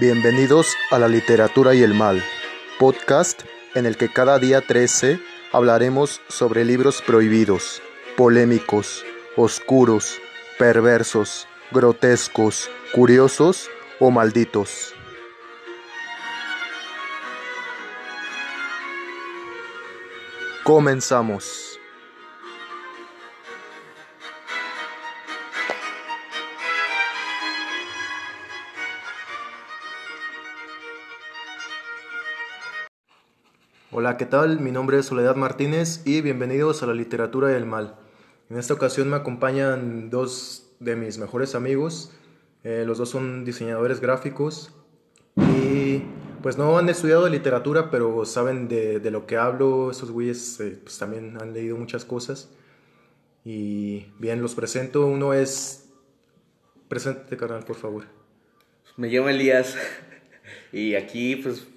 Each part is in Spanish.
Bienvenidos a La Literatura y el Mal, podcast en el que cada día 13 hablaremos sobre libros prohibidos, polémicos, oscuros, perversos, grotescos, curiosos o malditos. Comenzamos. Hola, ¿qué tal? Mi nombre es Soledad Martínez y bienvenidos a la literatura y el mal. En esta ocasión me acompañan dos de mis mejores amigos. Eh, los dos son diseñadores gráficos y pues no han estudiado literatura, pero saben de, de lo que hablo. Esos güeyes eh, pues también han leído muchas cosas. Y bien, los presento. Uno es... Preséntate, carnal, por favor. Me llamo Elías y aquí pues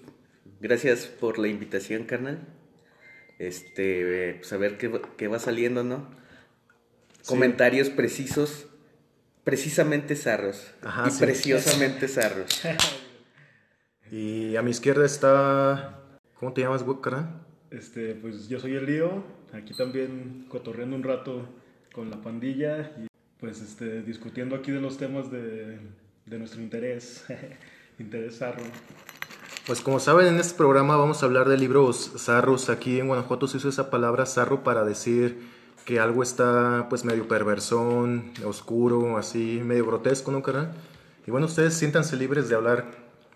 gracias por la invitación, carnal. Este, pues a ver qué, qué va saliendo, ¿no? Sí. Comentarios precisos, precisamente zarros Ajá, y sí. preciosamente zarros. Y a mi izquierda está... ¿Cómo te llamas, carnal? Este, pues yo soy el Lío, aquí también cotorreando un rato con la pandilla y pues este, discutiendo aquí de los temas de, de nuestro interés, interés zarro. Pues como saben, en este programa vamos a hablar de libros zarros. Aquí en Guanajuato se usa esa palabra zarro para decir que algo está pues medio perversón, oscuro, así, medio grotesco, ¿no, carnal? Y bueno, ustedes siéntanse libres de hablar,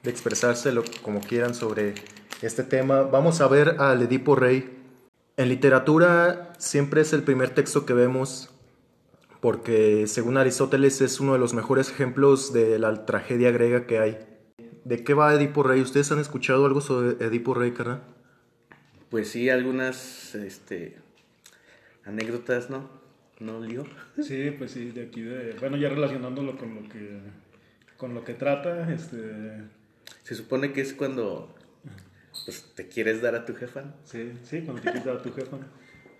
de expresarse lo, como quieran sobre este tema. Vamos a ver al Edipo Rey. En literatura siempre es el primer texto que vemos porque según Aristóteles es uno de los mejores ejemplos de la tragedia griega que hay. ¿De qué va Edipo Rey? ¿Ustedes han escuchado algo sobre Edipo Rey, carnal? Pues sí, algunas este, anécdotas, ¿no? ¿No, Lío? Sí, pues sí, de aquí de, bueno, ya relacionándolo con lo que, con lo que trata, este, Se supone que es cuando pues, te quieres dar a tu jefa, sí, sí, cuando te quitas a tu jefa,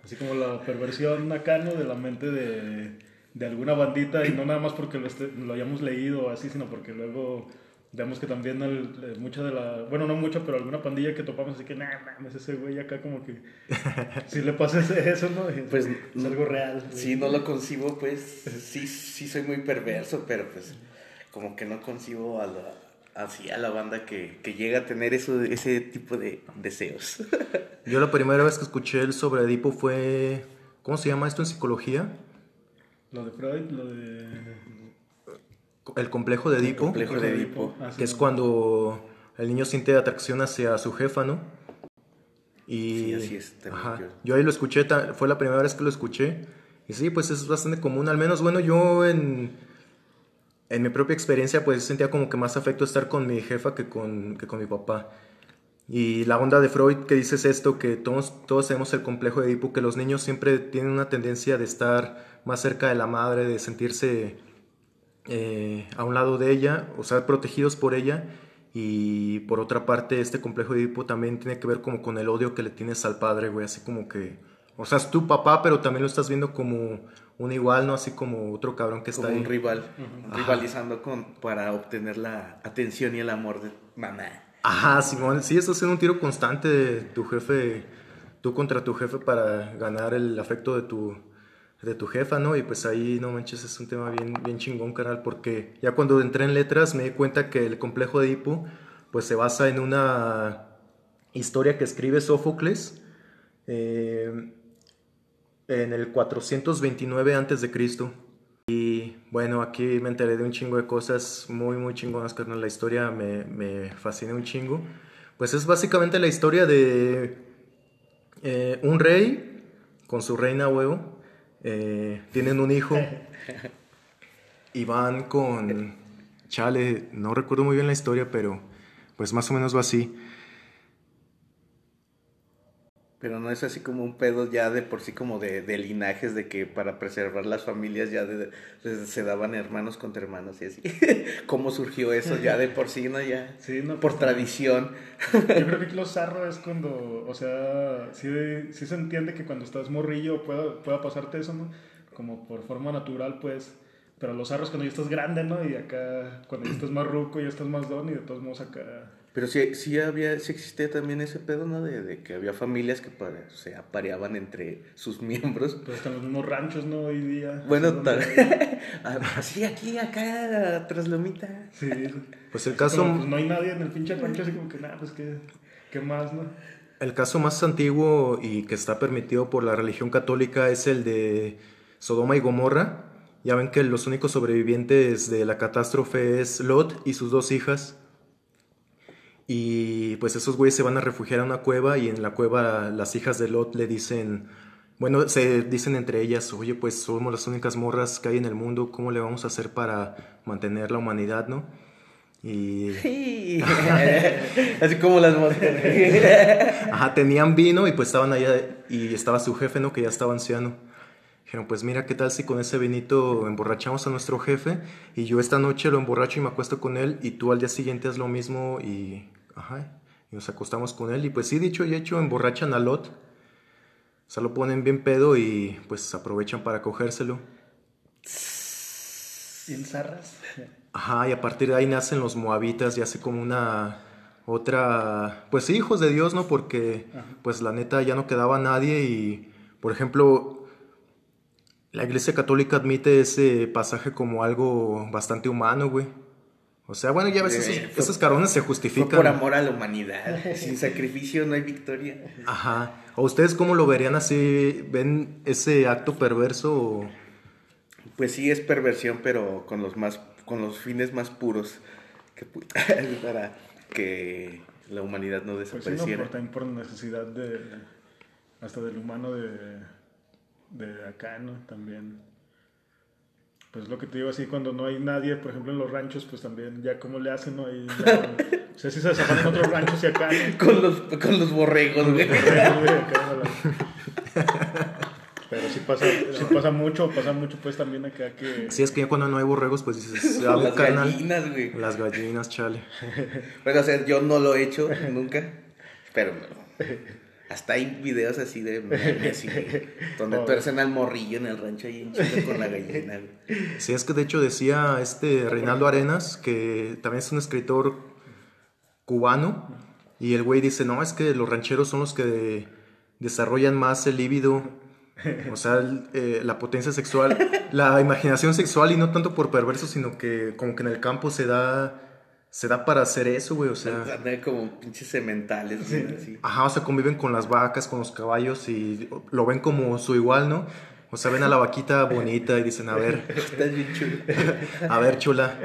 así como la perversión acá, ¿no? De la mente de, de alguna bandita y no nada más porque lo, lo hayamos leído o así, sino porque luego vemos que también el- eh, mucha de la, bueno, no mucha, pero alguna pandilla que topamos así que, nah, mames, ese güey acá como que, si le pasa eso, ¿no? Y Pues, es algo real. güey. Sí, no lo concibo, pues sí, sí soy muy perverso, pero pues como que no concibo a la, así a la banda que, que llega a tener eso, ese tipo de deseos. Yo la primera vez que escuché el sobre Edipo fue... ¿Cómo se llama esto en psicología? Lo de Freud, lo de... El complejo de Edipo. complejo de Edipo. Que es cuando el niño siente atracción hacia su jefa, ¿no? Y, Sí, así es, Ajá. yo. Ahí lo escuché, fue la primera vez que lo escuché. Y sí, pues es bastante común. Al menos, bueno, yo en, en mi propia experiencia, pues sentía como que más afecto estar con mi jefa que con, que con mi papá. Y la onda de Freud que dice es esto, que todos, todos tenemos el complejo de Edipo, que los niños siempre tienen una tendencia de estar más cerca de la madre, de sentirse eh, a un lado de ella, o sea, protegidos por ella. Y por otra parte, este complejo de Edipo también tiene que ver como con el odio que le tienes al padre, güey, así como que, o sea, es tu papá, pero también lo estás viendo como un igual, ¿no? Así como otro cabrón que está Como ahí. un rival, rivalizando con, para obtener la atención y el amor de mamá. Ajá, Simón, sí, eso es un tiro constante de tu jefe, tú contra tu jefe para ganar el afecto de tu, de tu jefa, ¿no? Y pues ahí, no manches, es un tema bien, bien chingón, carnal, porque ya cuando entré en letras me di cuenta que el complejo de Edipo, pues se basa en una historia que escribe Sófocles eh, en el 429 antes de Cristo. Y bueno, aquí me enteré de un chingo de cosas muy, muy chingonas, carnal. La historia me, me fascina un chingo. Pues es básicamente la historia de eh, un rey con su reina huevo. Eh, tienen un hijo y van con... Chale, no recuerdo muy bien la historia, pero pues más o menos va así. Pero no es así como un pedo ya de por sí como de, de linajes, de que para preservar las familias ya de- de- se daban hermanos contra hermanos y así. ¿Cómo surgió eso ya de por sí, no? Ya Sí, no, por pues, tradición. Yo creo que lo zarro es cuando, o sea, sí, sí se entiende que cuando estás morrillo pueda, pueda pasarte eso, ¿no? Como por forma natural, pues, Pero los arros cuando ya estás grande, ¿no? Y acá, cuando ya estás más ruco, ya estás más don y de todos modos acá... Pero sí, sí había, sí existía también ese pedo, ¿no? De, de que había familias que sea, apareaban entre sus miembros. Pues están los mismos ranchos, ¿no? Hoy día. Bueno, Así tal. Así aquí, acá, tras lomita. Sí. Pues el caso, como, pues, no hay nadie en el pinche rancho, así como que nada, pues qué, qué más, ¿no? el caso más antiguo y que está permitido por la religión católica es el de Sodoma y Gomorra. Ya ven que los únicos sobrevivientes de la catástrofe es Lot y sus dos hijas. Y pues esos güeyes se van a refugiar a una cueva y en la cueva las hijas de Lot le dicen, bueno, se dicen entre ellas, oye, pues somos las únicas morras que hay en el mundo, ¿cómo le vamos a hacer para mantener la humanidad, no? Y Sí. Así como las. Ajá, tenían vino y pues estaban allá y estaba su jefe, ¿no? Que ya estaba anciano. Dijeron, pues mira, ¿qué tal si con ese vinito emborrachamos a nuestro jefe y yo esta noche lo emborracho y me acuesto con él y tú al día siguiente haz lo mismo y, ajá, y nos acostamos con él y pues sí, dicho y hecho, emborrachan a Lot. O sea, lo ponen bien pedo y pues aprovechan para cogérselo. ¿Y zarras? Ajá, y a partir de ahí nacen los moabitas y hace como una otra, pues hijos de Dios, ¿no? Porque pues la neta ya no quedaba nadie y, por ejemplo, la Iglesia Católica admite ese pasaje como algo bastante humano, güey. O sea, bueno, ya ves, Eh, esos, fue- esos cabrones se Fue justifican. por amor a la humanidad. Sin sacrificio no hay victoria. Ajá. ¿O ustedes cómo lo verían así? ¿Ven ese acto perverso o...? Pues sí es perversión, pero con los más, con los fines más puros que para que la humanidad no Pues sí, no, desapareciera. por, también por necesidad de. hasta del humano de. de acá, ¿no? También. Pues lo que te digo así, cuando no hay nadie, por ejemplo en los ranchos, pues también ya cómo le hacen, ¿no? Ahí ya- o sea, si se desaparecen otros ranchos y acá, ¿no? Con los, con los borregos, güey. Pero sí pasa, sí pasa mucho, pasa mucho pues también acá que... Si es que ya cuando no hay borregos, pues dices, las carnal. gallinas, güey. Las gallinas, chale. Bueno, o sea, yo no lo he hecho nunca, pero no. Hasta hay videos así de memes, donde tuercen al morrillo en el rancho ahí en Chile con la gallina. Sí, es que de hecho decía este Reinaldo Arenas, que también es un escritor cubano, y el güey dice, no, es que los rancheros son los que desarrollan más el líbido, o sea, el- eh, la potencia sexual, la imaginación sexual, y no tanto por perverso, sino que como que en el campo se da, se da para hacer eso, güey, o sea... Andan como pinches sementales, güey, así. Ajá, o sea, conviven con las vacas, con los caballos y lo ven como su igual, ¿no? O sea, ven a la vaquita bonita y dicen, a ver, Estás bien chulo. a ver, chula.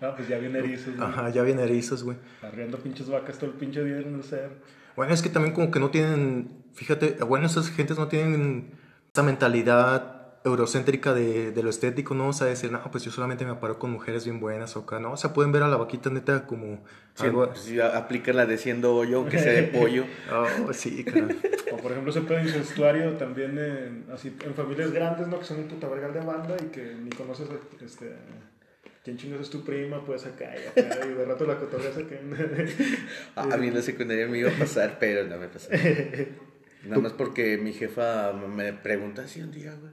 Ah, pues ya viene erizos, ¿no? Ajá, ya vienen erizos, güey. Arreando pinches vacas todo el pinche día en el cerro. Bueno, es que también como que no tienen, fíjate, bueno, esas gentes no tienen esa mentalidad eurocéntrica de, de lo estético, ¿no? O sea, decir, no, pues yo solamente me aparo con mujeres bien buenas o acá, ¿no? O sea, pueden ver a la vaquita neta como Sí, algo... pues, sí, aplica la de siendo hoyo, aunque sea de pollo. Oh, sí, caray. O por ejemplo ese pedo incestuario también en, así, en familias grandes, ¿no? Que son un puta vergal de banda y que ni conoces este, quién chingas es tu prima, pues acá y acá, y de rato la cotorreas acá. Ah, A mí en la secundaria me iba a pasar, pero no me pasó. Nada más porque mi jefa me pregunta así un día, güey.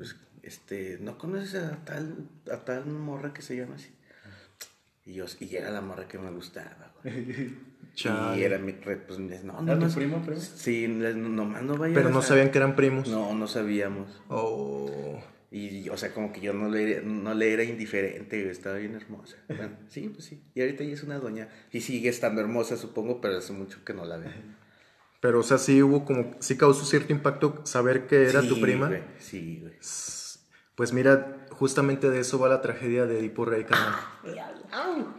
Pues, este, ¿no conoces a tal, a tal morra que se llama así? Y yo, y era la morra que me gustaba, güey. Chale. Y era mi, pues, no, no, ¿Era tu no. primo, primo? Sí, nomás no vayan Pero no sa- sabían que eran primos. No, no sabíamos. Oh. Y, o sea, como que yo no le, no le era indiferente, estaba bien hermosa. Bueno, sí, pues sí. Y ahorita ya es una doña. Y sigue estando hermosa, supongo, pero hace mucho que no la veo. Pero, o sea, sí hubo como, sí causó cierto impacto saber que era tu prima. güey, sí, güey. Pues mira, justamente de eso va la tragedia de Edipo Rey, carnal.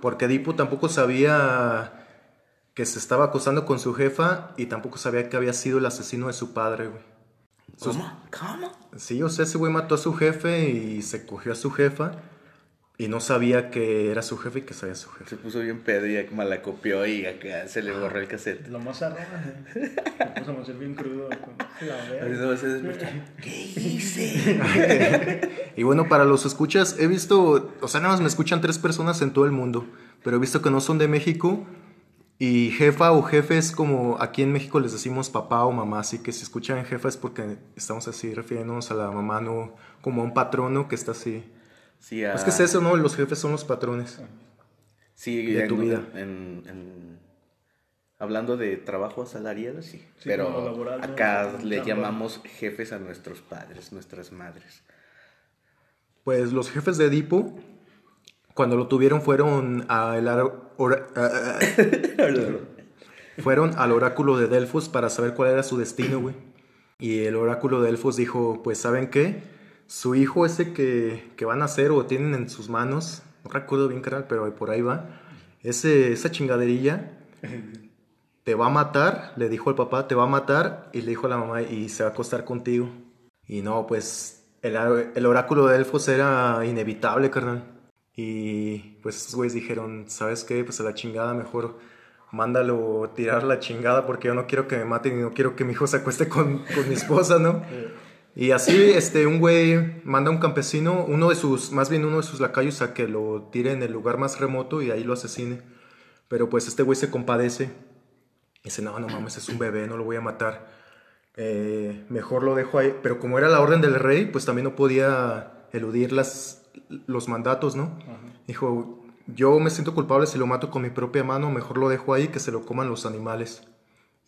Porque Edipo tampoco sabía que se estaba acostando con su jefa y tampoco sabía que había sido el asesino de su padre, güey. Sus- ¿Cómo? ¿Cómo? Sí, o sea, ese güey mató a su jefe y se cogió a su jefa y no sabía que era su jefe y que sabía su jefe. Se puso bien pedo y malacopió y acá se le borró el cassette. Lo más arroba, ¿eh? Me puso a hacer bien crudo. La. ¿Qué hice? Y bueno, para los escuchas, he visto, o sea, nada más me escuchan tres personas en todo el mundo, pero he visto que no son de México y jefa o jefe es como aquí en México les decimos papá o mamá, así que si escuchan jefa es porque estamos así refiriéndonos a la mamá, no como a un patrono que está así. Sí, a- Es que es eso, ¿no? Los jefes son los patrones. sí, de en- tu vida. en- en- hablando de trabajo asalariado, sí. Pero acá le llamamos jefes a nuestros padres, nuestras madres. Pues los jefes de Edipo, cuando lo tuvieron, fueron a el ar- fueron al oráculo de Delfos para saber cuál era su destino, güey. Y el oráculo de Delfos dijo, pues, ¿saben qué? Su hijo ese que, que van a hacer o tienen en sus manos, no recuerdo bien, carnal, pero por ahí va, ese, esa chingaderilla te va a matar, le dijo el papá, te va a matar, y le dijo a la mamá, y se va a acostar contigo. Y no, pues el, el oráculo de Elfos era inevitable, carnal. Y pues esos güeyes dijeron, ¿sabes qué? Pues a la chingada, mejor mándalo tirar la chingada porque yo no quiero que me maten y no quiero que mi hijo se acueste con, con mi esposa, ¿no? Y así, este, un güey manda a un campesino, uno de sus, más bien uno de sus lacayos, a que lo tire en el lugar más remoto y ahí lo asesine. Pero pues este güey se compadece. Y dice, no, no mames, es un bebé, no lo voy a matar. Eh, mejor lo dejo ahí. Pero como era la orden del rey, pues también no podía eludir las, los mandatos, ¿no? Dijo, yo me siento culpable si lo mato con mi propia mano, mejor lo dejo ahí que se lo coman los animales.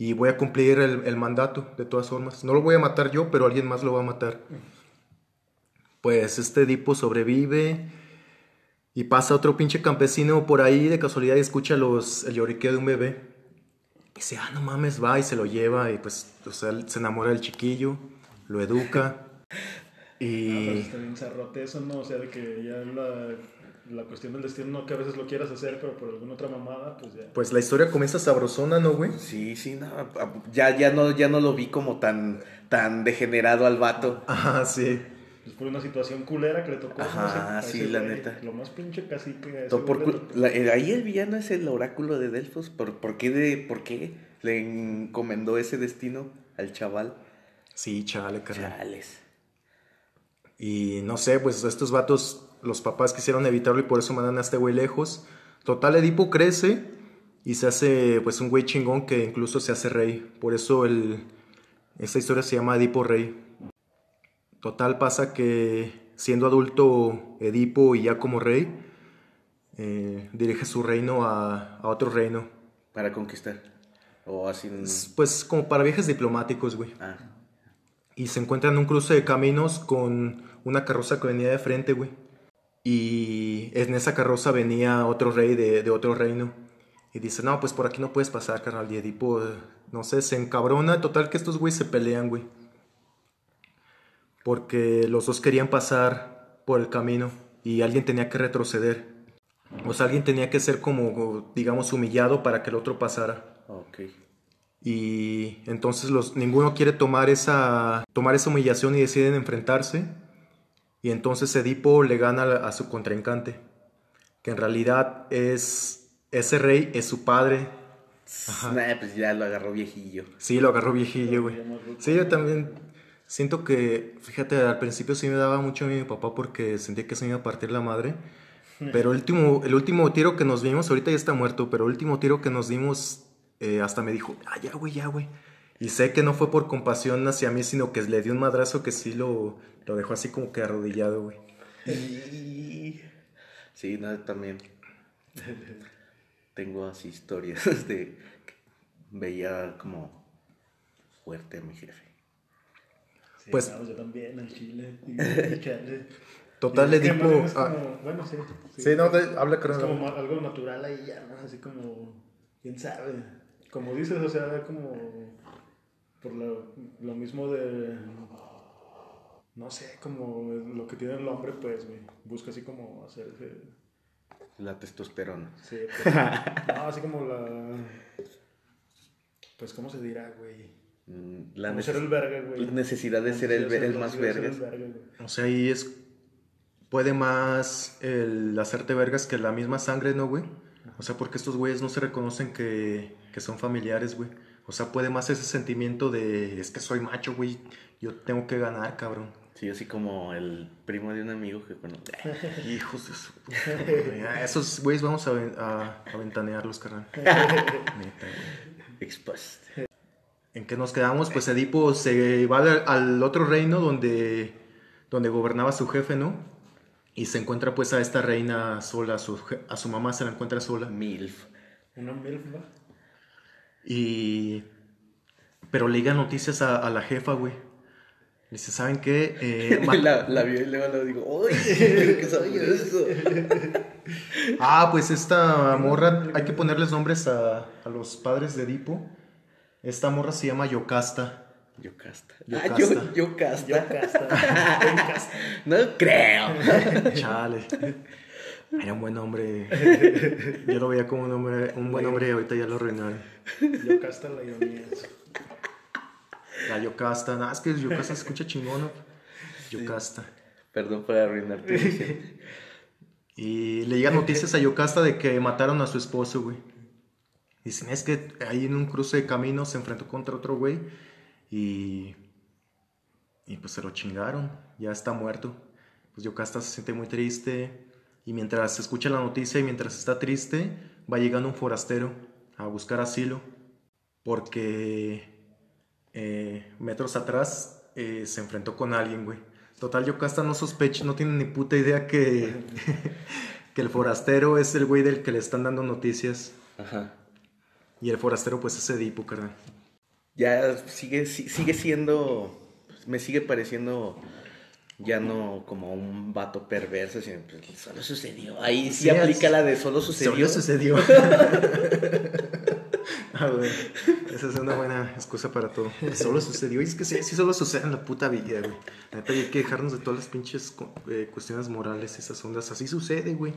Y voy a cumplir el, el mandato, de todas formas. No lo voy a matar yo, pero alguien más lo va a matar. Pues este Edipo sobrevive y pasa otro pinche campesino por ahí de casualidad y escucha los, el lloriqueo de un bebé. Y dice, ah, no mames, va y se lo lleva y pues, o sea, se enamora del chiquillo, lo educa. Ah, pero Y está bien zarrote eso, ¿no? O sea, de que ya la, la cuestión del destino, no que a veces lo quieras hacer, pero por alguna otra mamada, pues ya. pues la historia comienza sabrosona, ¿no, güey? Sí, sí, no, a- ya, ya no, ya no lo vi como tan, tan degenerado al vato. Ajá, sí. Pues por una situación culera que le tocó. Ajá, no sé, a sí, ese la güey, neta. Lo más pinche casi que. To- por la- eh, ahí el villano es el oráculo de Delfos. ¿Por, por, qué de, ¿Por qué le encomendó ese destino al chaval? Sí, chale, carnal. Chales. Y no sé, pues estos vatos, los papás quisieron evitarlo y por eso mandan a este güey lejos. Total, Edipo crece y se hace pues un güey chingón que incluso se hace rey. Por eso el, esta historia se llama Edipo Rey. Total pasa que siendo adulto Edipo y ya como rey, eh, dirige su reino a, a otro reino. Para conquistar. O así. Pues como para viajes diplomáticos, güey. Ah, Y se encuentra en un cruce de caminos con una carroza que venía de frente, güey. Y en esa carroza venía otro rey de, de otro reino. Y dice, no, pues por aquí no puedes pasar, carnal. Y Edipo, no sé, se encabrona. Total que estos güeyes se pelean, güey. Porque los dos querían pasar por el camino y alguien tenía que retroceder. O sea, alguien tenía que ser como, digamos, humillado para que el otro pasara. ok. Y entonces los, ninguno quiere tomar esa, tomar esa humillación y deciden enfrentarse. Y entonces Edipo le gana a, su contrincante, que en realidad es ese rey, es su padre. Nah, pues ya lo agarró viejillo. Sí, lo agarró viejillo, güey. Sí, yo también siento que, fíjate, al principio sí me daba mucho a mi papá porque sentía que se me iba a partir la madre. Pero el último, el último tiro que nos dimos, ahorita ya está muerto, pero el último tiro que nos dimos, eh, hasta me dijo, ah, ya, güey, ya, güey. Y sé que no fue por compasión hacia mí, sino que le dio un madrazo que sí lo, lo dejó así como que arrodillado, güey. Sí, no, también. Tengo así historias de. que Veía como fuerte a mi jefe. Sí, Pues- yo también, al chile. y- chale. Total, es bien es ah, bueno, sí. sí, no, de- habla, Es carnal. como algo natural ahí ya, ¿no? Así como, quién sabe. Como dices, o sea, como por lo, lo mismo de, no sé, como lo que tiene el hombre, pues, güey, busca así como hacer ese, La testosterona. sí, pues, no, así como la, pues, ¿cómo se dirá, güey? Mm, La Como ser el verga, güey. necesidad de ser el, más vergas. verga. O sea, ahí es. Puede más el hacerte vergas que la misma sangre, ¿no, güey? O sea, porque estos güeyes no se reconocen que, que son familiares, güey. O sea, puede más ese sentimiento de. Es que soy macho, güey. Yo tengo que ganar, cabrón. Sí, así como el primo de un amigo que conoce. Hijos de su. puta esos güeyes vamos a, a, a ventanearlos, carnal. Exposed. ¿En qué nos quedamos? Pues Edipo se va al, al otro reino donde, donde gobernaba su jefe, ¿no? Y se encuentra pues a esta reina sola, a su, a su mamá se la encuentra sola. Milf. Una milf, ¿va? Y... Pero le diga noticias a, a la jefa, güey. Dice, ¿saben qué? Eh, la, la vio y luego le digo, ¡Uy! ¿Qué eso? Ah, pues esta morra, hay que ponerles nombres a, a los padres de Edipo. Esta morra se llama Yocasta. Yocasta. Yocasta. Ah, yo, Yocasta. Yo casta. No creo. Chale. Era un buen nombre. Yo lo veía como un, hombre, un buen hombre y ahorita ya lo arruinaron. Yo casta la ironía. La Yocasta. Nada, es que Yocasta se escucha chingón. Yocasta. Perdón por arruinar tu edición. Y le llegan noticias a Yocasta de que mataron a su esposo, güey. Dicen, es que ahí en un cruce de caminos se enfrentó contra otro güey y... Y pues se lo chingaron, ya está muerto. Pues Yocasta se siente muy triste y mientras escucha la noticia y mientras está triste, va llegando un forastero a buscar asilo porque eh, metros atrás eh, se enfrentó con alguien, güey. Total, Yocasta no sospecha, no tiene ni puta idea que, que el forastero es el güey del que le están dando noticias. Ajá. Y el forastero, pues, es Edipo, carnal. Ya sigue, si- sigue siendo. Me sigue pareciendo. Ya no como un vato perverso, sino pues, solo sucedió. Ahí sí, Sí, aplica es- la de solo sucedió. Solo sucedió. ah, güey. Esa es una buena excusa para todo. Solo sucedió. Y es que sí, sí solo sucede en la puta vida, güey. Neta, hay que dejarnos de todas las pinches eh, cuestiones morales, esas ondas. Así sucede, güey.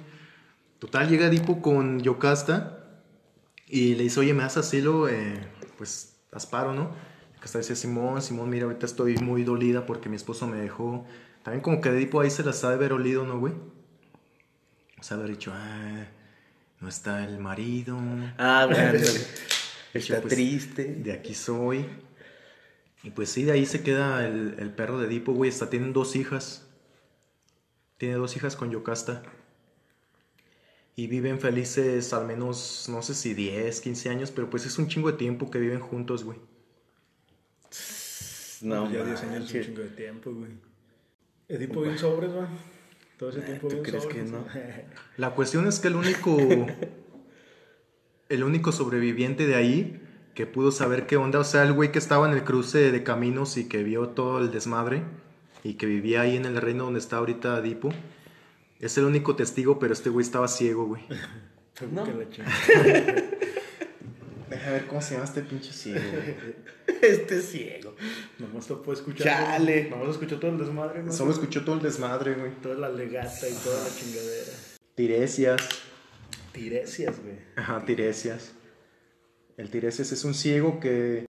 Total, llega Edipo con Yocasta y le dice, oye, ¿me das asilo? Eh, pues, asparo, ¿no? Yocasta dice, Simón, Simón, mira, ahorita estoy muy dolida porque mi esposo me dejó. También como que Edipo ahí se las ha de haber olido, ¿no, güey? O sea, haber dicho, ah, no está el marido. Ah, bueno. Está pues, triste. De aquí soy. Y pues sí, de ahí se queda el, el perro de Edipo, güey. Hasta tienen dos hijas. Tiene dos hijas con Yocasta. Y viven felices al menos, no sé si 10, 15 años, pero pues es un chingo de tiempo que viven juntos, güey. No, ya 10 años es un chingo de tiempo, güey. Edipo bien sobres, va. Todo ese tiempo ¿tú bien crees sobres. que no? La cuestión es que el único. el único sobreviviente de ahí que pudo saber qué onda, o sea, el güey que estaba en el cruce de caminos y que vio todo el desmadre y que vivía ahí en el reino donde está ahorita Edipo, es el único testigo, pero este güey estaba ciego, güey. No. Deja ver cómo se llama este pinche ciego, Este es ciego. Nomás te puedo escuchar. Chale. Nomás escuchó todo el desmadre, ¿no? Solo escuchó todo el desmadre, güey. Toda la legata y toda la chingadera. Tiresias. Tiresias, güey. Ajá, Tiresias. El Tiresias es un ciego que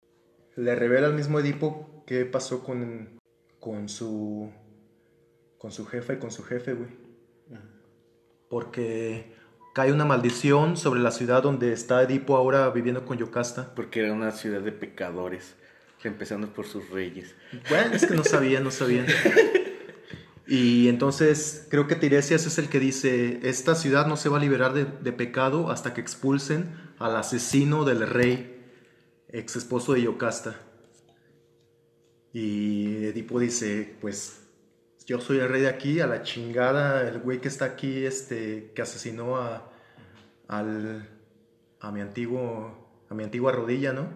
le revela al mismo Edipo qué pasó con, con su con su jefa y con su jefe, güey. Porque cae una maldición sobre la ciudad donde está Edipo ahora viviendo con Yocasta. Porque era una ciudad de pecadores. Empezando por sus reyes. Bueno, es que no sabían, no sabían. Y entonces creo que Tiresias es el que dice, esta ciudad no se va a liberar de, de pecado hasta que expulsen al asesino del rey, ex esposo de Yocasta. Y Edipo dice, pues yo soy el rey de aquí, a la chingada, el güey que está aquí, este, que asesinó a, al, a mi antiguo, a mi antigua rodilla, ¿no?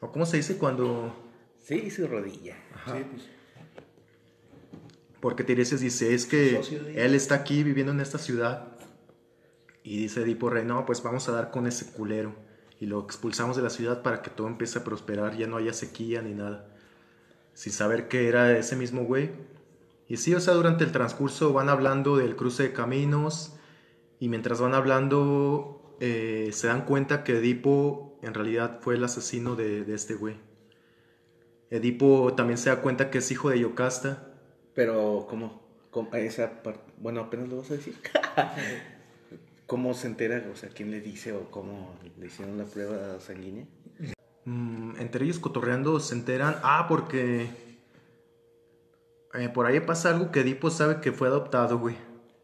¿O cómo se dice cuando... Sí, su rodilla. Sí, pues. Porque Tiresias dice, es que él está aquí viviendo en esta ciudad. Y dice Edipo Rey, no, pues vamos a dar con ese culero. Y lo expulsamos de la ciudad para que todo empiece a prosperar, ya no haya sequía ni nada. Sin saber que era ese mismo güey. Y sí, o sea, durante el transcurso van hablando del cruce de caminos. Y mientras van hablando, eh, se dan cuenta que Edipo en realidad fue el asesino de, de este güey. Edipo también se da cuenta que es hijo de Yocasta. Pero, ¿cómo? ¿Cómo? Esa parte. Bueno, apenas lo vas a decir. ¿Cómo se entera? O sea, ¿quién le dice o cómo le hicieron la prueba sanguínea? Mm, entre ellos cotorreando se enteran. Ah, porque eh, por ahí pasa algo que Edipo sabe que fue adoptado, güey.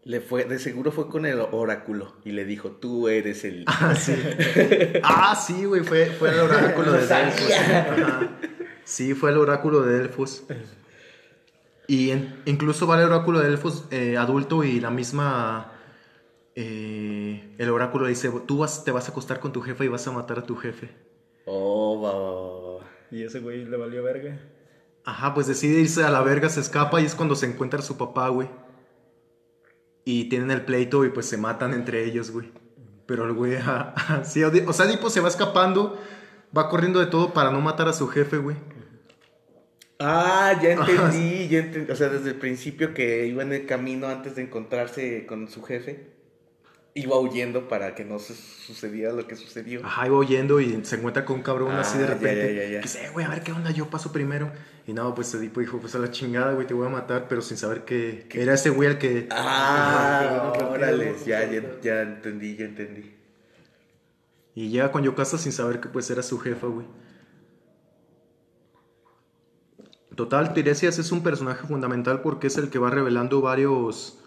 Le fue, de seguro fue con el oráculo y le dijo, tú eres el... Ah, sí. ah, sí, güey, fue, fue el oráculo de Delfos. Ajá. Sí, fue el oráculo de Delfos. Y en- incluso va el oráculo de elfos eh, adulto y la misma... eh, el oráculo le dice, tú vas, te vas a acostar con tu jefe y vas a matar a tu jefe. Oh, va, va, va, va. Y ese güey le valió verga. Ajá, pues decide irse a la verga, se escapa y es cuando se encuentra su papá, güey. Y tienen el pleito y pues se matan entre ellos, güey. Pero el güey, sí, o sea, Edipo se va escapando, va corriendo de todo para no matar a su jefe, güey. Ah, ya entendí, ya entendí. O sea, desde el principio que iba en el camino antes de encontrarse con su jefe, iba huyendo para que no se sucediera lo que sucedió. Ajá, iba oyendo y se encuentra con un cabrón Ah, así de ya, repente. ya, ya, ya. Que dice, "Eh, güey, a ver qué onda, yo paso primero. Y no, pues Edipo dijo, pues a la chingada, güey, te voy a matar, pero sin saber que, era ese güey el que... Ah, Ajá. órale, ya, ya, ya entendí, ya entendí. Y llega con Yokasa sin saber que pues era su jefa, güey. Total, Tiresias es un personaje fundamental porque es el que va revelando varios,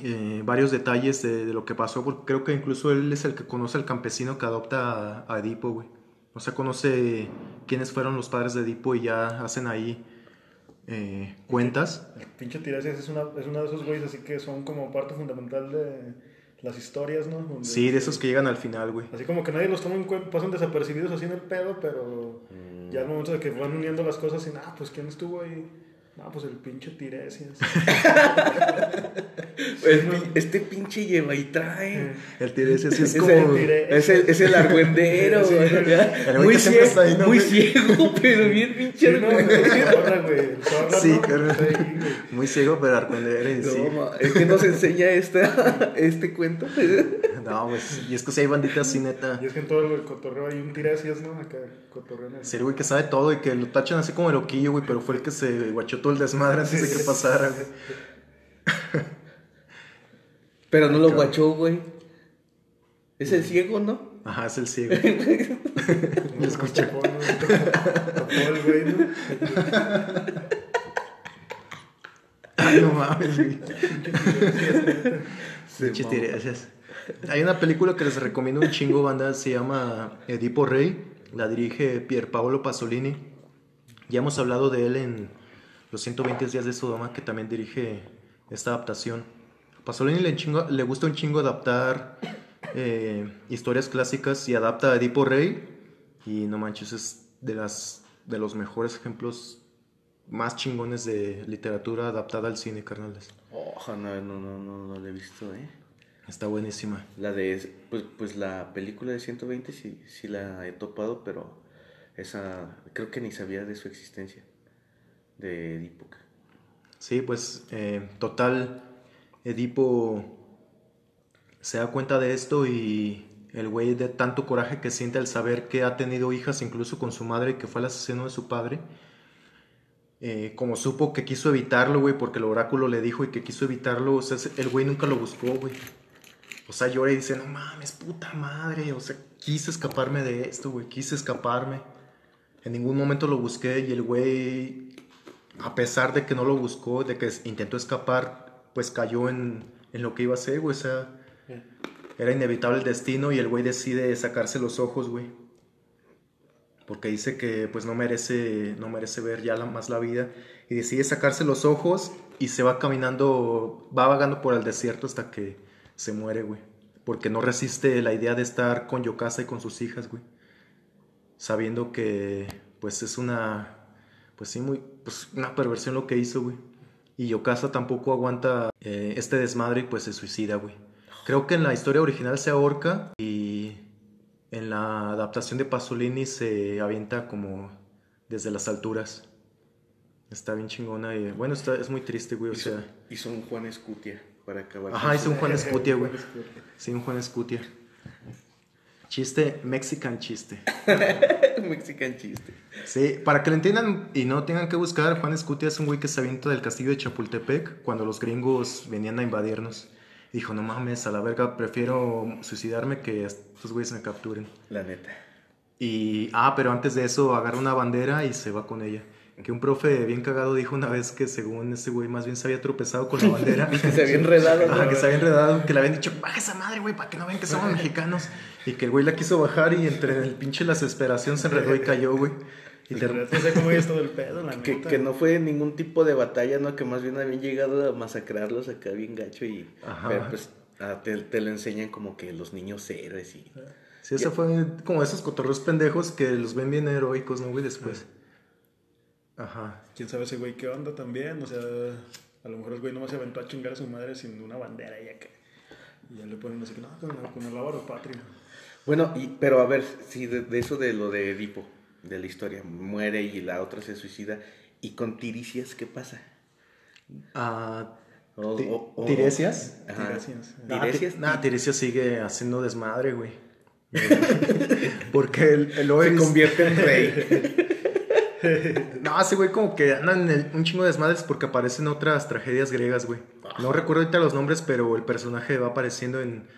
eh, varios detalles de, de lo que pasó. Porque creo que incluso él es el que conoce al campesino que adopta a, a Edipo, güey. O sea, conoce quiénes fueron los padres de Edipo y ya hacen ahí eh, cuentas. El pinche Tiresias es, una, es uno de esos güeyes así que son como parte fundamental de las historias, ¿no? Donde- Sí, de esos que llegan al final, güey. Así como que nadie los toma en cuenta, pasan desapercibidos así en el pedo, pero ya al momento de que van uniendo las cosas y, ah, pues ¿quién estuvo ahí? Ah, pues el pinche Tiresias. El este pinche lleva y trae. El Tiresias sí es Es como... el, es el, es el argüendero, Sí, güey. sí. El güey Muy, ciego, está ahí, ¿no, muy güey? ciego, pero bien pinche Sí, no, el argüendero. zorra, güey. El zorra, Sí, ¿no? ahí, güey. Muy ciego, pero argüendero en sí. No, ma, es que nos enseña esta, este cuento. No, pues, y es que si hay banditas así, neta. Y es que en todo el cotorreo hay un Tiresias, ¿no? Acá, cotorreo en el- Sí, güey, que sabe todo y que lo tachan así como loquillo, güey, pero fue el que se guachó todo el desmadre antes de que pasara, güey. Pero no lo guachó, güey. Es el ciego, ¿no? Ajá, es el ciego. Lo escuché. El güey, ¿no? Ay, no mames, güey. Tiresias. Hay una película que les recomiendo un chingo, banda, se llama Edipo Rey. La dirige Pier Paolo Pasolini. Ya hemos hablado de él en Los 120 días de Sodoma, que también dirige esta adaptación. A Pasolini le, chingo- le gusta un chingo adaptar eh, historias clásicas y adapta a Edipo Rey. Y no manches, es de, las, de los mejores ejemplos más chingones de literatura adaptada al cine, carnales. Ojo, no, no, no, no, no lo he visto, ¿eh? Está buenísima. La de, pues, pues la película de 120 sí, sí la he topado, pero esa, creo que ni sabía de su existencia, de Edipo. Sí, pues eh, total, Edipo se da cuenta de esto y el güey de tanto coraje que siente al saber que ha tenido hijas incluso con su madre, que fue el asesino de su padre, eh, como supo que quiso evitarlo, güey, porque el oráculo le dijo y que quiso evitarlo, el güey nunca lo buscó, güey. O sea, llora y dice, no mames, puta madre, o sea, quise escaparme de esto, güey, quise escaparme. En ningún momento lo busqué y el güey a pesar de que no lo buscó, de que intentó escapar, pues cayó en, en lo que iba a hacer, güey. O sea, era inevitable el destino y el güey decide sacarse los ojos, güey. Porque dice que pues no merece, no merece ver ya la- más la vida. Y decide sacarse los ojos y se va caminando, va vagando por el desierto hasta que se muere, güey. Porque no resiste la idea de estar con Yokasa y con sus hijas, güey. Sabiendo que pues es una pues sí, muy, pues una perversión lo que hizo, güey. Y Yokasa tampoco aguanta eh, este desmadre y pues se suicida, güey. Creo que en la historia original se ahorca y en la adaptación de Pasolini se avienta como desde las alturas. Está bien chingona y bueno, está, es muy triste, güey, o Hizo, sea... hizo un Juan Escutia para acabar. Ajá, hizo un Juan Escutia, güey. Sí, un Juan Escutia. Chiste, Mexican chiste. Mexican chiste. Sí, para que lo entiendan y no tengan que buscar, Juan Escutia es un güey que se avienta del castillo de Chapultepec cuando los gringos venían a invadirnos. Dijo, no mames, a la verga, prefiero suicidarme que estos güeyes me capturen. La neta. Y, ah, pero antes de eso agarra una bandera y se va con ella. Que un profe bien cagado dijo una vez que según ese güey más bien se había tropezado con la bandera. Que se había enredado. Ajá, ¿no? que se había enredado, que le habían dicho, baja esa madre, güey, para que no vean que somos mexicanos. Y que el güey la quiso bajar y entre el pinche la desesperación se enredó y cayó, güey. Y te- no sé cómo es todo el pedo, la Que, neta. que no fue ningún tipo de batalla, ¿no? Que más bien habían llegado a masacrarlos acá bien gacho y... Ajá. Pero pues ah, te, te lo enseñan como que los niños héroes y... Sí, eso fue como esos cotorreos pendejos que los ven bien heroicos, ¿no, güey? Después. Ajá. Quién sabe ese güey qué onda también. O sea, a lo mejor el güey nomás se aventó a chingar a su madre sin una bandera y ya que. Y ya le ponen así que no, con, la- con el ávaro patrio. Bueno, y, pero a ver, sí, de, de eso de lo de Edipo, de la historia, muere y la otra se suicida. ¿Y con Tiricias qué pasa? Ah, O- Ti- o- o- ¿Tiresias? Ajá. Tiresias. Nah, Tiresias. Ti- nah, Tiresias sigue haciendo desmadre, güey. Porque el, el Se convierte en rey. No, ese güey como que andan en el- un chingo de desmadres porque aparecen otras tragedias griegas, güey. No recuerdo ahorita los nombres, pero el personaje va apareciendo en,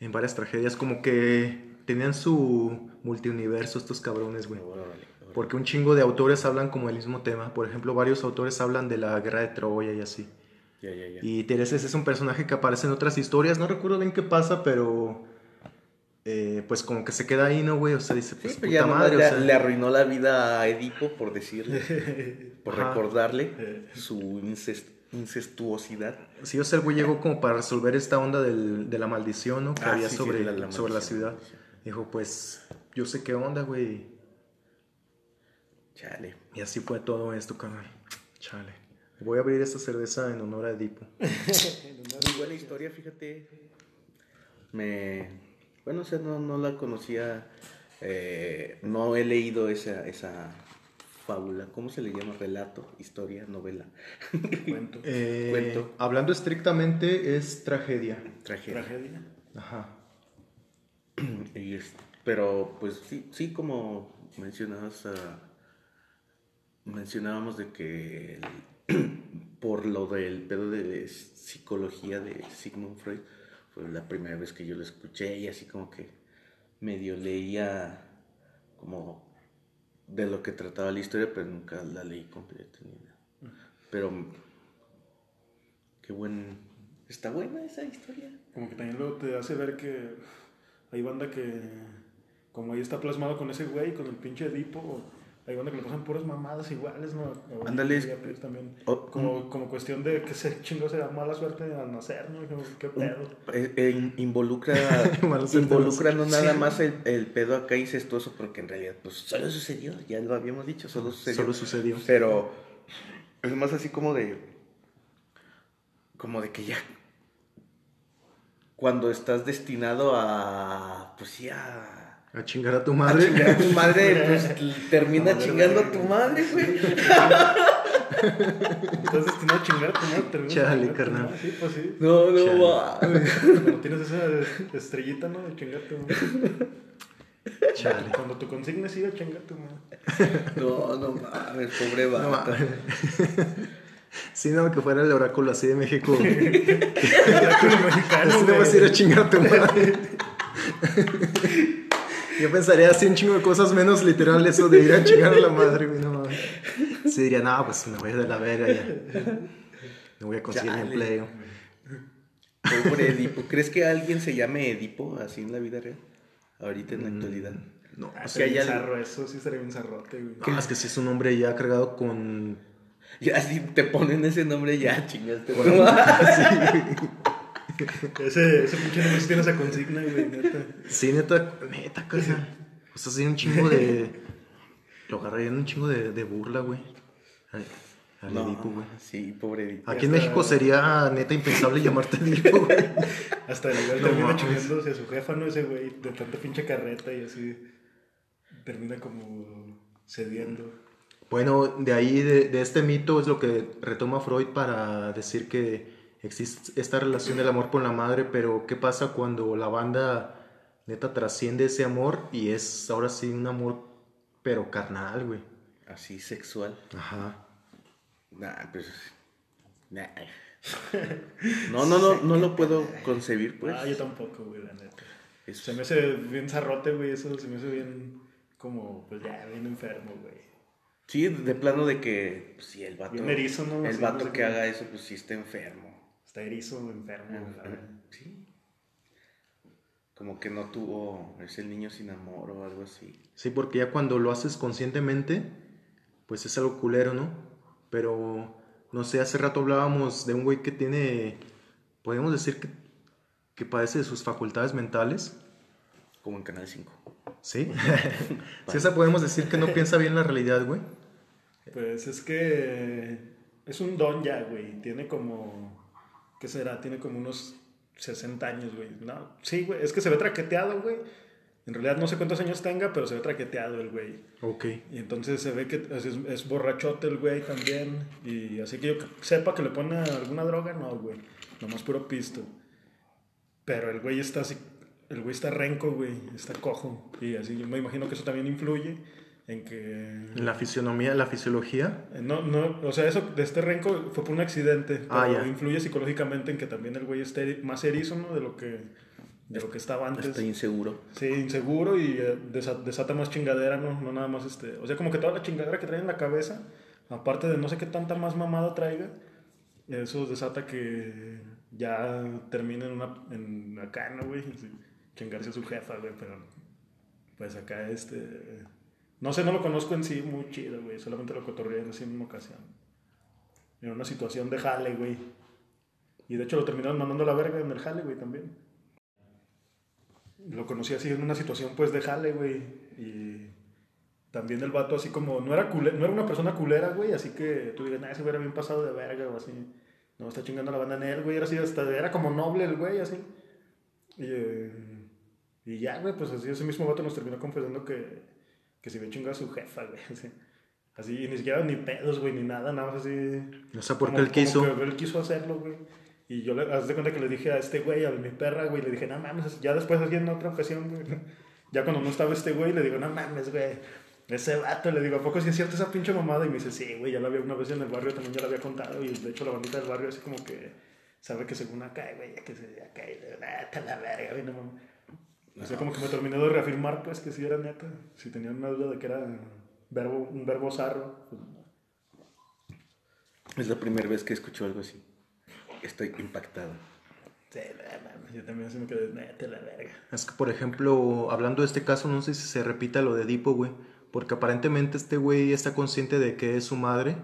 en varias tragedias. Como que tenían su multiuniverso estos cabrones, güey. Porque un chingo de autores hablan como el mismo tema. Por ejemplo, varios autores hablan de la guerra de Troya y así. Y Tereses es un personaje que aparece en otras historias. No recuerdo bien qué pasa, pero... eh, pues como que se queda ahí, ¿no, güey? O sea, dice, pues puta ya madre, o le, sea. le arruinó la vida a Edipo por decirle, por Ajá. recordarle Eh. su incest- incestuosidad. Sí, o sea, el güey llegó como para resolver esta onda del- de la maldición, ¿no? Que Ah, había sí, sí, sobre, la- la sobre la ciudad. Dijo, pues, yo sé qué onda, güey. Chale. Y así fue todo esto, carnal. Chale. Voy a abrir esta cerveza en honor a Edipo. Muy buena historia, fíjate. Me. Bueno, o sea, no, no la conocía. eh, no he leído esa, esa fábula. ¿Cómo se le llama? Relato, historia, novela. Cuento. Eh, Cuento. Hablando estrictamente, es tragedia. Tragedia. Tragedia. Ajá. Y es- pero pues sí, sí como mencionabas, ah, mencionábamos de que el- por lo del pedo de psicología de Sigmund Freud, fue la primera vez que yo lo escuché y así como que medio leía como de lo que trataba la historia, pero nunca la leí completa ni nada. Pero qué buen... Está buena esa historia. Como que también luego te hace ver que hay banda que, como ahí está plasmado con ese güey, con el pinche Edipo, hay que le pasan puras mamadas iguales, ¿no? Ándale, y pues también. o- Como, como cuestión de que se chingó se da mala suerte al nacer, ¿no? Como, ¿Qué pedo? Eh, eh, involucra involucra no nada más el, el pedo acá incestuoso porque en realidad pues solo sucedió ya lo habíamos dicho solo sucedió Solo sucedió. pero es más así como de como de que ya cuando estás destinado a pues sí a A chingar a tu a madre. chingar a tu madre pues termina chingando a tu madre güey Estás destinado a chingar a tu madre, terminas Chale, a carnal. madre, Sí, pues sí. no no va. Cuando tienes esa estrellita, ¿no? De chingar a tu madre. Chale. Cuando tu consigna sigue chingar a tu madre. no no mames pobre No, vato mames. Sí, no, que fuera el oráculo así de México. El oráculo mexicano, Así no vas a ir a chingar a tu madre. Yo pensaría así un chingo de cosas menos literal eso de ir a chingar a la madre, güey, no mames. Sí diría, no, pues me voy de la verga ya. Me voy a conseguir un Chale. empleo. Pobre Edipo. ¿Crees que alguien se llame Edipo así en la vida real? Ahorita en la actualidad. No, Ah, hay bien algo- zarro, eso sí sería bien zarrote, güey. no, es que si es un hombre ya cargado con... Ya si te ponen ese nombre, ya chingaste. Ese, ese pinche sí tiene esa consigna, güey, neta. Sí, neta, neta, casa. O sea, sí, un chingo de... Lo agarrarían un chingo de, de burla, güey. Al, No, Edipo, güey. sí, pobre Edipo. Aquí en. México sería neta impensable llamarte Edipo, güey. Hasta el nivel No termina chingándose a su jefa, ¿no? Ese güey, de tanta pinche carreta y así. Termina como cediendo. Bueno, de ahí, de, de este mito, es lo que retoma Freud para decir que existe esta relación del amor con la madre, pero ¿qué pasa cuando la banda neta trasciende ese amor y es ahora sí un amor, pero carnal, güey? Así sexual. Ajá. Nah, pues. nah. No, no, no, no lo puedo concebir, pues. Ah, yo tampoco, güey, la neta. Se me hace bien zarrote, güey, eso se me hace bien como, pues ya, bien enfermo, güey. Sí, de plano de que, pues, sí, el vato. Bien erizo, ¿no? El Así, vato no sé que qué. haga eso, pues sí está enfermo. Está erizo, enfermo, güey, la verdad. Sí. Como que no tuvo. Es el niño sin amor o algo así. Sí, porque ya cuando lo haces conscientemente, pues es algo culero, ¿no? Pero, no sé, hace rato hablábamos de un güey que tiene, podemos decir que, que padece de sus facultades mentales. Como en Canal 5. Sí. sí, esa podemos decir que no piensa bien la realidad, güey. Pues es que es un don ya, güey. Tiene como, ¿qué será? Tiene como unos 60 años, güey. No, sí, güey. Es que se ve traqueteado, güey. En realidad no sé cuántos años tenga, pero se ve traqueteado el güey. Ok. Y entonces se ve que es, es borrachote el güey también. Y así que yo sepa que le pone alguna droga, no, güey. Nomás puro pisto. Pero el güey está así, el güey está renco, güey. Está cojo. Y así yo me imagino que eso también influye en que... La fisionomía, la fisiología. No, no, o sea, eso de este renco fue por un accidente. Ah, pero ya. influye psicológicamente en que también el güey esté más erizo, ¿no? De lo que, de lo que estaba antes. Está inseguro. Sí, inseguro y eh, desa- desata más chingadera, ¿no? No nada más este... O sea, como que toda la chingadera que trae en la cabeza, aparte de no sé qué tanta más mamada traiga, eso desata que ya termine en una... En acá, ¿no, güey? Sí, Chingarse a su jefa, güey, pero... Pues acá, este... No sé, no lo conozco en sí muy chido, güey. Solamente lo cotorreé en esa misma ocasión. En una situación de jale, güey. Y de hecho lo terminaron mandando a la verga en el jale, güey, también. Lo conocí así en una situación, pues, de jale, güey. Y también el vato así como... No era, no era una persona culera, güey. Así que tú digas, nah, ese güey era bien pasado de verga o así. No, está chingando la banda en él, güey. Era así, hasta... Era como noble el güey, así. Y, eh, y ya, güey, pues así ese mismo vato nos terminó confesando que, que se había chingado a su jefa, güey. Así, así, ni siquiera ni pedos, güey, ni nada, nada más así. No sé por qué él quiso. Que él quiso hacerlo, güey. Y yo le, haz de cuenta que le dije a este güey, a mi perra, güey, le dije, no mames, ya después así en otra ocasión, güey. Ya cuando no estaba este güey, le digo, no mames, güey. Ese vato, le digo, ¿a poco sí es cierto esa pinche mamada? Y me dice, sí, güey, ya la había una vez en el barrio, también ya la había contado. Y de hecho la bandita del barrio así como que sabe que según acá, güey, que se acá, y le digo, "Ah, está la verga, güey, no mames. O sea, como que me terminó de reafirmar, pues, que sí era neta. Si tenían una duda de que era verbo, un verbo zarro, pues, Es la primera vez que escucho algo así. Estoy impactado. sí, no yo también se me quedé, neta, la verga. Es que, por ejemplo, hablando de este caso, no sé si se repita lo de Edipo, güey. Porque aparentemente este güey está consciente de que es su madre,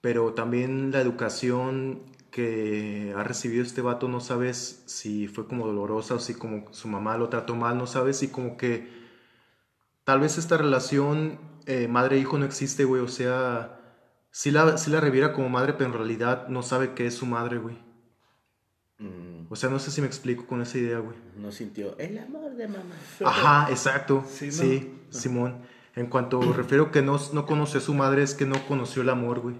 pero también la educación que ha recibido este vato no sabes si fue como dolorosa o si como su mamá lo trató mal, no sabes si como que tal vez esta relación eh, madre-hijo no existe, güey. O sea, sí la, sí la reviera como madre, pero en realidad no sabe que es su madre, güey. Mm, O sea, no sé si me explico con esa idea, güey. no sintió el amor de mamá. Ajá, exacto. Sí, Sí, ¿no? Simón. En cuanto refiero que no, no conoció a su madre, es que no conoció el amor, güey.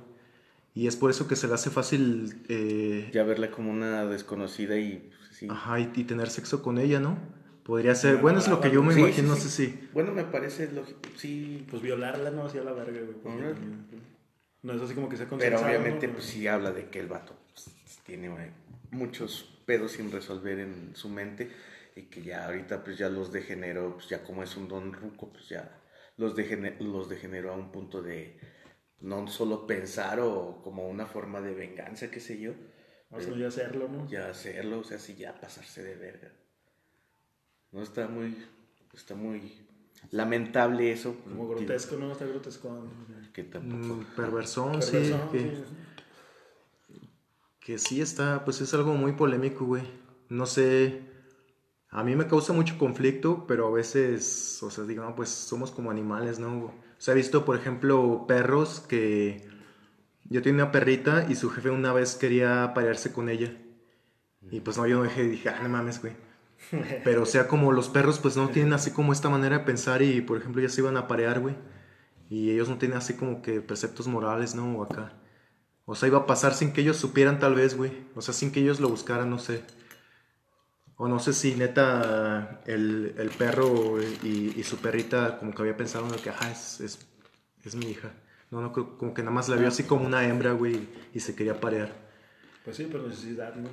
Y es por eso que se le hace fácil, eh, Ya verla como una desconocida y pues, sí. ajá, y, y tener sexo con ella, ¿no? Podría ser, Bueno, bueno, es lo que yo me Sí, sí, imagino, no sí. sé si. Bueno, me parece lógico. Sí, Pues violarla no hacía la verga, güey. Órale. No es así como que sea pero obviamente ¿no? pues sí habla de que el vato pues, tiene eh, muchos pedos sin resolver en su mente y que ya ahorita pues ya los degeneró, pues ya como es un don ruco, pues ya los, degene- los degeneró a un punto de no solo pensar o como una forma de venganza, qué sé yo, Vamos a ya hacerlo, ¿no? ya hacerlo, o sea, sí ya pasarse de verga. No está muy, está muy lamentable eso. Como grotesco, ¿no? Está grotesco. Que tampoco. Mm, perversón, Perversón, sí. Que, que sí está, pues es algo muy polémico, güey. No sé, a mí me causa mucho conflicto, pero a veces, o sea, digo, no, pues somos como animales, ¿no? O sea, he visto, por ejemplo, perros que... Yo tenía una perrita y su jefe una vez quería parearse con ella. Y pues no, yo no dejé, dije, ah, no mames, güey. Pero o sea, como los perros pues no tienen así como esta manera de pensar y por ejemplo ya se iban a parear, güey. Y ellos no tienen así como que preceptos morales, ¿no? O acá. O sea, iba a pasar sin que ellos supieran tal vez, güey. O sea, sin que ellos lo buscaran, no sé. O no sé si neta el, el perro y, y su perrita como que había pensado en que, ah, es, es, es mi hija. No, no, creo, como que nada más la vio así como una hembra, güey, y se quería parear. Pues sí, por necesidad, ¿no?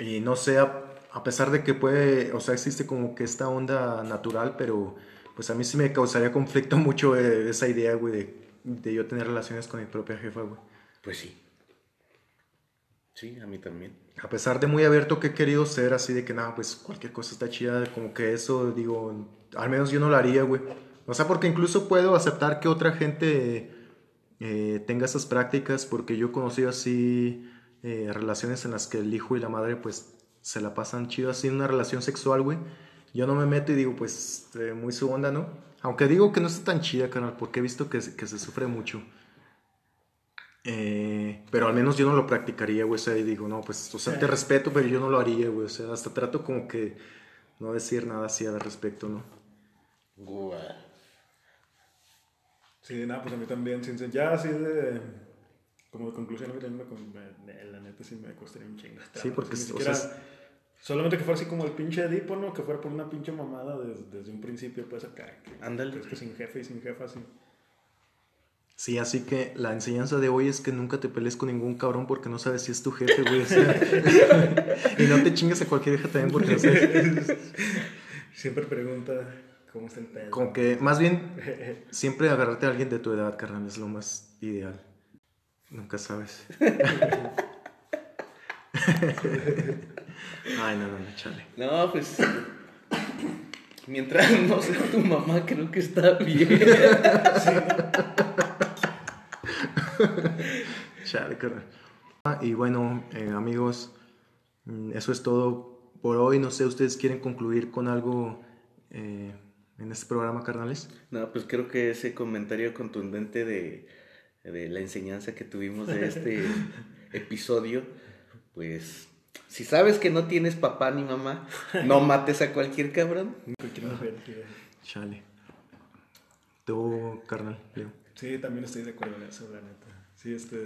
Y no sé, a, a pesar de que puede, o sea, existe como que esta onda natural, pero pues a mí sí me causaría conflicto mucho eh, esa idea, güey, de, de yo tener relaciones con mi propia jefa, güey. Pues sí. Sí, a mí también. A pesar de muy abierto que he querido ser, así de que nada, pues cualquier cosa está chida, como que eso, digo, al menos yo no lo haría, güey. O sea, porque incluso puedo aceptar que otra gente eh, tenga esas prácticas, porque yo he conocido así eh, relaciones en las que el hijo y la madre pues se la pasan chido así en una relación sexual, güey. Yo no me meto y digo, pues, eh, muy su onda, ¿no? Aunque digo que no está tan chida, carnal, porque he visto que, que se sufre mucho. Eh, pero al menos yo no lo practicaría, güey. O sea, y digo, no, pues, o sea, te respeto, pero yo no lo haría, güey. O sea, hasta trato como que no decir nada así al respecto, ¿no? Guau. Sí, nada, pues a mí también, sin ser- ya así de, como de conclusión, a mí también me, con- me- la neta sí me costaría un chingo. Sí, porque, Ni o siquiera- sea, solamente que fuera así como el pinche Edipo, ¿no? Que fuera por una pinche mamada desde, desde un principio, pues acá. que- Ándale. Es que sin jefe y sin jefa, sí. Sí, así que la enseñanza de hoy es que nunca te pelees con ningún cabrón porque no sabes si es tu jefe, güey. o sea, y no te chingues a cualquier hija también porque no sabes. Siempre pregunta cómo está el. Como que, más bien, siempre agarrarte a alguien de tu edad, carnal, es lo más ideal. Nunca sabes. Ay, no, no, no, chale. No, pues. Mientras no sea tu mamá, creo que está bien. Chale, carnal. Ah, Y bueno, eh, amigos, mm, eso es todo por hoy. No sé, ¿ustedes quieren concluir con algo eh, en este programa, carnales? No, pues creo que ese comentario contundente de, de la enseñanza que tuvimos de este episodio, pues. Si sabes que no tienes papá ni mamá, no mates a cualquier cabrón. Cualquier mujer, sí. Chale. Tú, carnal, Leo. Sí, también estoy de acuerdo en eso, la neta. Sí, este.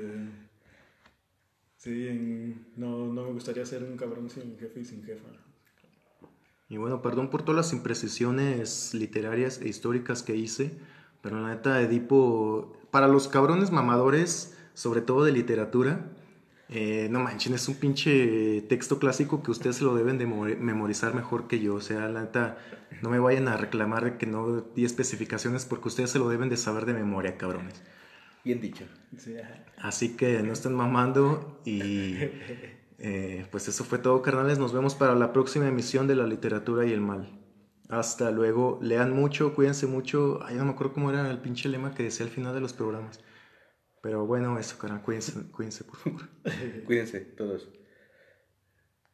Sí, no, no me gustaría ser un cabrón sin jefe y sin jefa. Y bueno, perdón por todas las imprecisiones literarias e históricas que hice, pero la neta, Edipo, para los cabrones mamadores, sobre todo de literatura, eh, no manchen, es un pinche texto clásico que ustedes se lo deben de mori- memorizar mejor que yo. O sea, la neta, no me vayan a reclamar de que no di especificaciones porque ustedes se lo deben de saber de memoria, cabrones. Bien dicho. Sí. Así que no estén mamando y eh, pues eso fue todo, carnales. Nos vemos para la próxima emisión de La Literatura y el Mal. Hasta luego. Lean mucho, cuídense mucho. Ay, no me acuerdo cómo era el pinche lema que decía al final de los programas. Pero bueno, eso, carnal. Cuídense, cuídense, por favor. Cuídense todos.